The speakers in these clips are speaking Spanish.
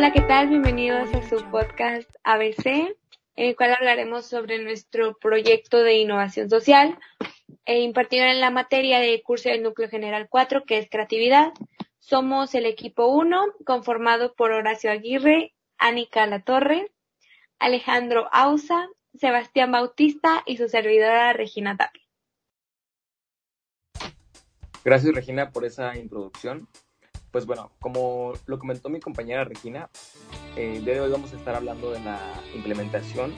Hola, ¿qué tal? Bienvenidos a su podcast ABC, en el cual hablaremos sobre nuestro proyecto de innovación social, e impartido en la materia de curso del núcleo general 4, que es creatividad. Somos el equipo 1, conformado por Horacio Aguirre, Anika Latorre, Alejandro Ausa, Sebastián Bautista y su servidora Regina Tapia. Gracias Regina por esa introducción. Pues bueno, como lo comentó mi compañera Regina, eh, el día de hoy vamos a estar hablando de la implementación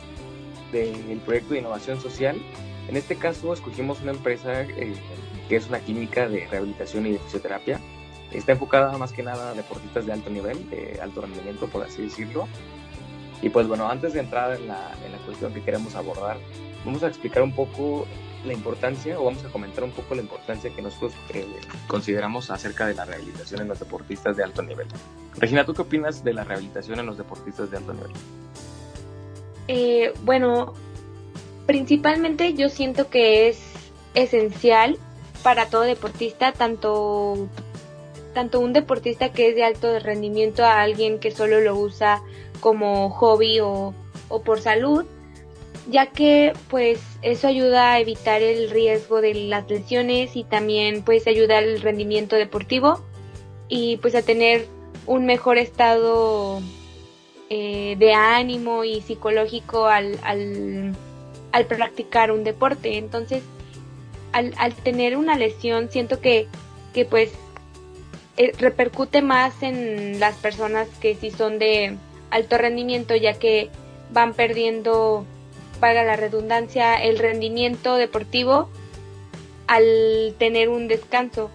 del proyecto de innovación social. En este caso escogimos una empresa eh, que es una clínica de rehabilitación y de fisioterapia. Está enfocada más que nada a deportistas de alto nivel, de alto rendimiento, por así decirlo. Y pues bueno, antes de entrar en la, en la cuestión que queremos abordar, vamos a explicar un poco la importancia o vamos a comentar un poco la importancia que nosotros eh, consideramos acerca de la rehabilitación en los deportistas de alto nivel. Regina, ¿tú qué opinas de la rehabilitación en los deportistas de alto nivel? Eh, bueno, principalmente yo siento que es esencial para todo deportista, tanto, tanto un deportista que es de alto rendimiento a alguien que solo lo usa como hobby o, o por salud, ya que pues eso ayuda a evitar el riesgo de las lesiones y también pues ayuda al rendimiento deportivo y pues a tener un mejor estado eh, de ánimo y psicológico al, al, al, practicar un deporte. Entonces, al, al tener una lesión, siento que, que pues eh, repercute más en las personas que sí son de alto rendimiento, ya que van perdiendo paga la redundancia, el rendimiento deportivo al tener un descanso.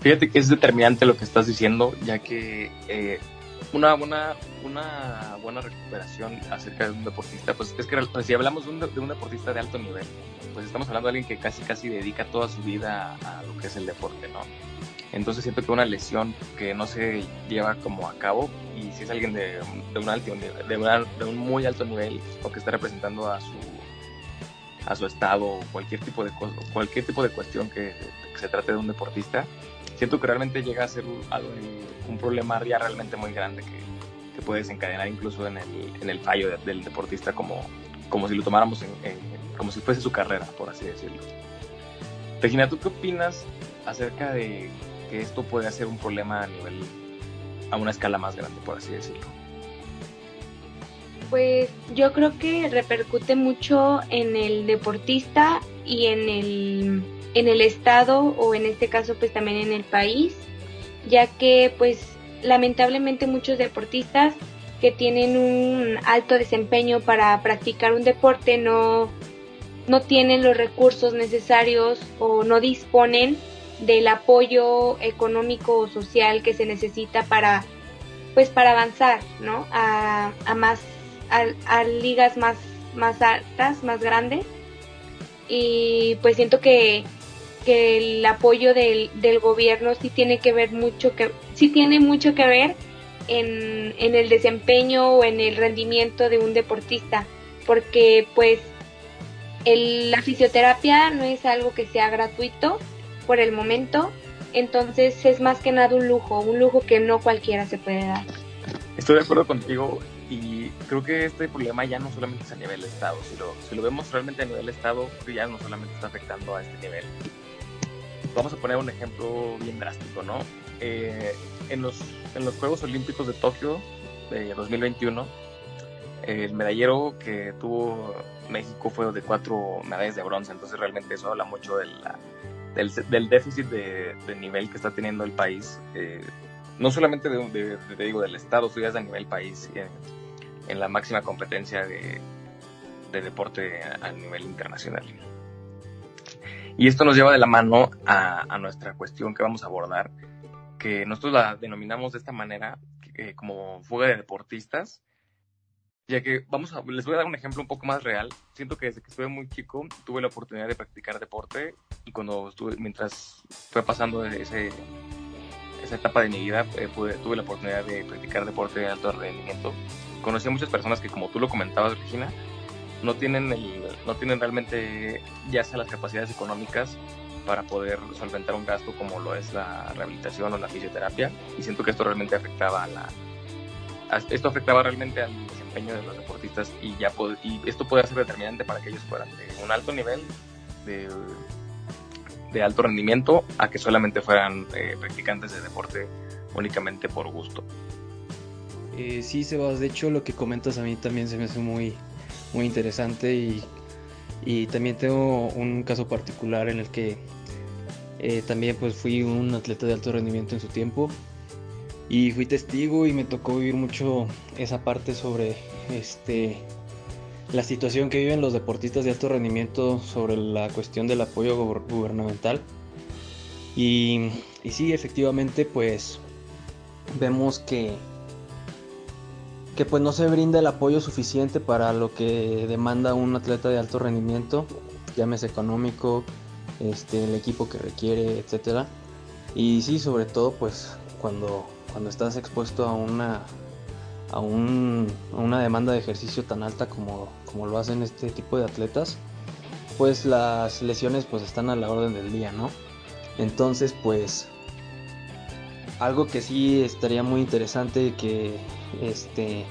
Fíjate que es determinante lo que estás diciendo, ya que eh, una buena una buena recuperación acerca de un deportista, pues es que si hablamos de un, de un, deportista de alto nivel, pues estamos hablando de alguien que casi casi dedica toda su vida a lo que es el deporte, ¿no? Entonces siento que una lesión que no se lleva como a cabo y si es alguien de, un alto de, de, un muy alto nivel o que está representando a su a su estado o cualquier tipo de cualquier tipo de cuestión que, se trate de un deportista siento que realmente llega a ser un, un problema ya realmente muy grande que, que, puede desencadenar incluso en el, en el fallo del deportista como, como si lo tomáramos en, en, como si fuese su carrera por así decirlo. Regina ¿tú qué opinas acerca de que esto puede ser un problema a nivel, a una escala más grande, por así decirlo? Pues yo creo que repercute mucho en el deportista y en el, en el estado o en este caso pues también en el país, ya que pues lamentablemente muchos deportistas que tienen un alto desempeño para practicar un deporte no, no tienen los recursos necesarios o no disponen del apoyo económico o social que se necesita para pues para avanzar no a, a más a, ligas más más altas más grandes. Y pues siento que, que el apoyo del, del, gobierno sí tiene que ver mucho que sí tiene mucho que ver en, en el desempeño o en el rendimiento de un deportista porque pues el, la fisioterapia no es algo que sea gratuito por el momento, entonces es más que nada un lujo, un lujo que no cualquiera se puede dar. Estoy de acuerdo contigo y creo que este problema ya no solamente es a nivel Estado, si lo, si lo vemos realmente a nivel Estado, ya no solamente está afectando a este nivel. Vamos a poner un ejemplo bien drástico, ¿no? Eh, en, los, en los Juegos Olímpicos de Tokio de 2021, el medallero que tuvo México fue de cuatro medallas de bronce, entonces realmente eso habla mucho de la del, del déficit de, nivel que está teniendo el país, eh, no solamente de, de, de, digo del Estado, sino a nivel país, en, en la máxima competencia de, deporte a, nivel internacional. Y esto nos lleva de la mano a, a, nuestra cuestión que vamos a abordar, que nosotros la denominamos de esta manera, eh, como fuga de deportistas, ya que vamos a, les voy a dar un ejemplo un poco más real. Siento que desde que estuve muy chico tuve la oportunidad de practicar deporte y cuando estuve, mientras fue pasando ese, esa etapa de mi vida, eh, pude, tuve la oportunidad de practicar deporte de alto rendimiento. Conocí a muchas personas que, como tú lo comentabas, Regina, no tienen, el, no tienen realmente ya sea las capacidades económicas para poder solventar un gasto como lo es la rehabilitación o la fisioterapia y siento que esto realmente afectaba a la, esto afectaba realmente al desempeño de los deportistas y ya y esto puede ser determinante para que ellos fueran de un alto nivel de, alto rendimiento a que solamente fueran eh, practicantes de deporte únicamente por gusto. Eh, sí, Sebas, de hecho lo que comentas a mí también se me hace muy, muy interesante y, y también tengo un caso particular en el que eh, también pues fui un atleta de alto rendimiento en su tiempo y fui testigo y me tocó vivir mucho esa parte sobre este la situación que viven los deportistas de alto rendimiento sobre la cuestión del apoyo gubernamental. Y, y sí efectivamente pues vemos que que pues no se brinda el apoyo suficiente para lo que demanda un atleta de alto rendimiento llámese económico este el equipo que requiere etcétera y sí sobre todo pues cuando cuando estás expuesto a una, a, una demanda de ejercicio tan alta como, como lo hacen este tipo de atletas, pues las lesiones pues están a la orden del día, ¿no? Entonces pues algo que sí estaría muy interesante que este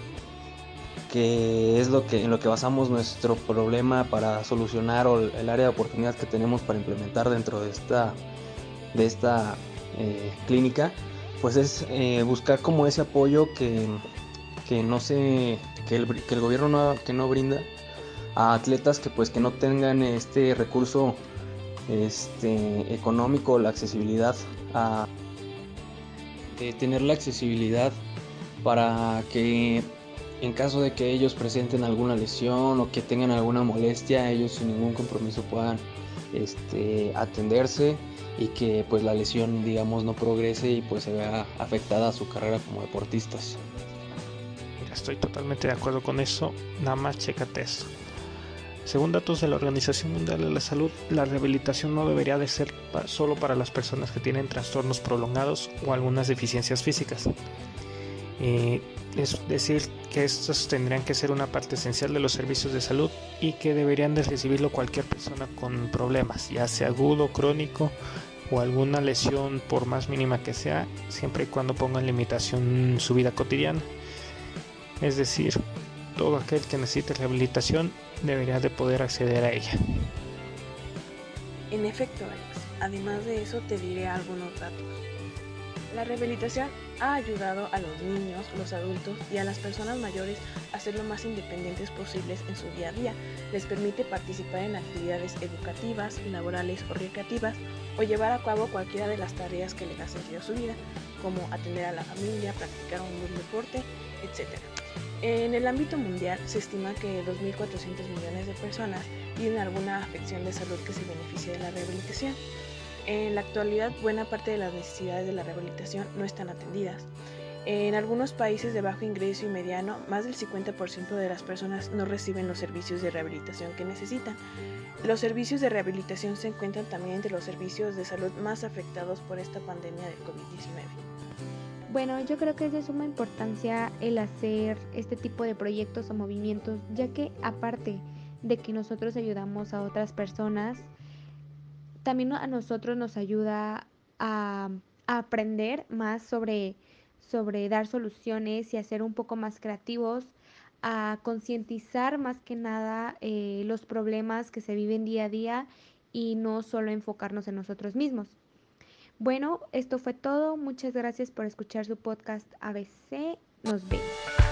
que es lo que en lo que basamos nuestro problema para solucionar o el área de oportunidad que tenemos para implementar dentro de esta de esta eh, clínica pues es eh, buscar como ese apoyo que, no se que el, que el gobierno no, que no brinda a atletas que pues que no tengan este recurso este económico la accesibilidad a tener la accesibilidad para que en caso de que ellos presenten alguna lesión o que tengan alguna molestia ellos sin ningún compromiso puedan este, atenderse y que pues la lesión digamos no progrese y pues se vea afectada a su carrera como deportistas. Estoy totalmente de acuerdo con eso, nada más chécate eso. Según datos de la Organización Mundial de la Salud, la rehabilitación no debería de ser solo para las personas que tienen trastornos prolongados o algunas deficiencias físicas. Eh, es decir, que estos tendrían que ser una parte esencial de los servicios de salud y que deberían de recibirlo cualquier persona con problemas, ya sea agudo, crónico o alguna lesión por más mínima que sea, siempre y cuando pongan limitación su vida cotidiana. Es decir, todo aquel que necesite rehabilitación debería de poder acceder a ella. En efecto, Alex, además de eso te diré algunos datos. La rehabilitación ha ayudado a los niños, los adultos y a las personas mayores a ser lo más independientes posibles en su día a día. Les permite participar en actividades educativas, laborales o recreativas o llevar a cabo cualquiera de las tareas que le da sentido su vida, como atender a la familia, practicar un buen deporte, etc. En el ámbito mundial se estima que 2.400 millones de personas tienen alguna afección de salud que se beneficie de la rehabilitación. En la actualidad, buena parte de las necesidades de la rehabilitación no están atendidas. En algunos países de bajo ingreso y mediano, más del 50% de las personas no reciben los servicios de rehabilitación que necesitan. Los servicios de rehabilitación se encuentran también entre los servicios de salud más afectados por esta pandemia de COVID-19. Bueno, yo creo que es de suma importancia el hacer este tipo de proyectos o movimientos, ya que aparte de que nosotros ayudamos a otras personas, también a nosotros nos ayuda a, aprender más sobre, sobre dar soluciones y a ser un poco más creativos, a concientizar más que nada eh, los problemas que se viven día a día y no solo enfocarnos en nosotros mismos. Bueno, esto fue todo. Muchas gracias por escuchar su podcast ABC. Nos vemos.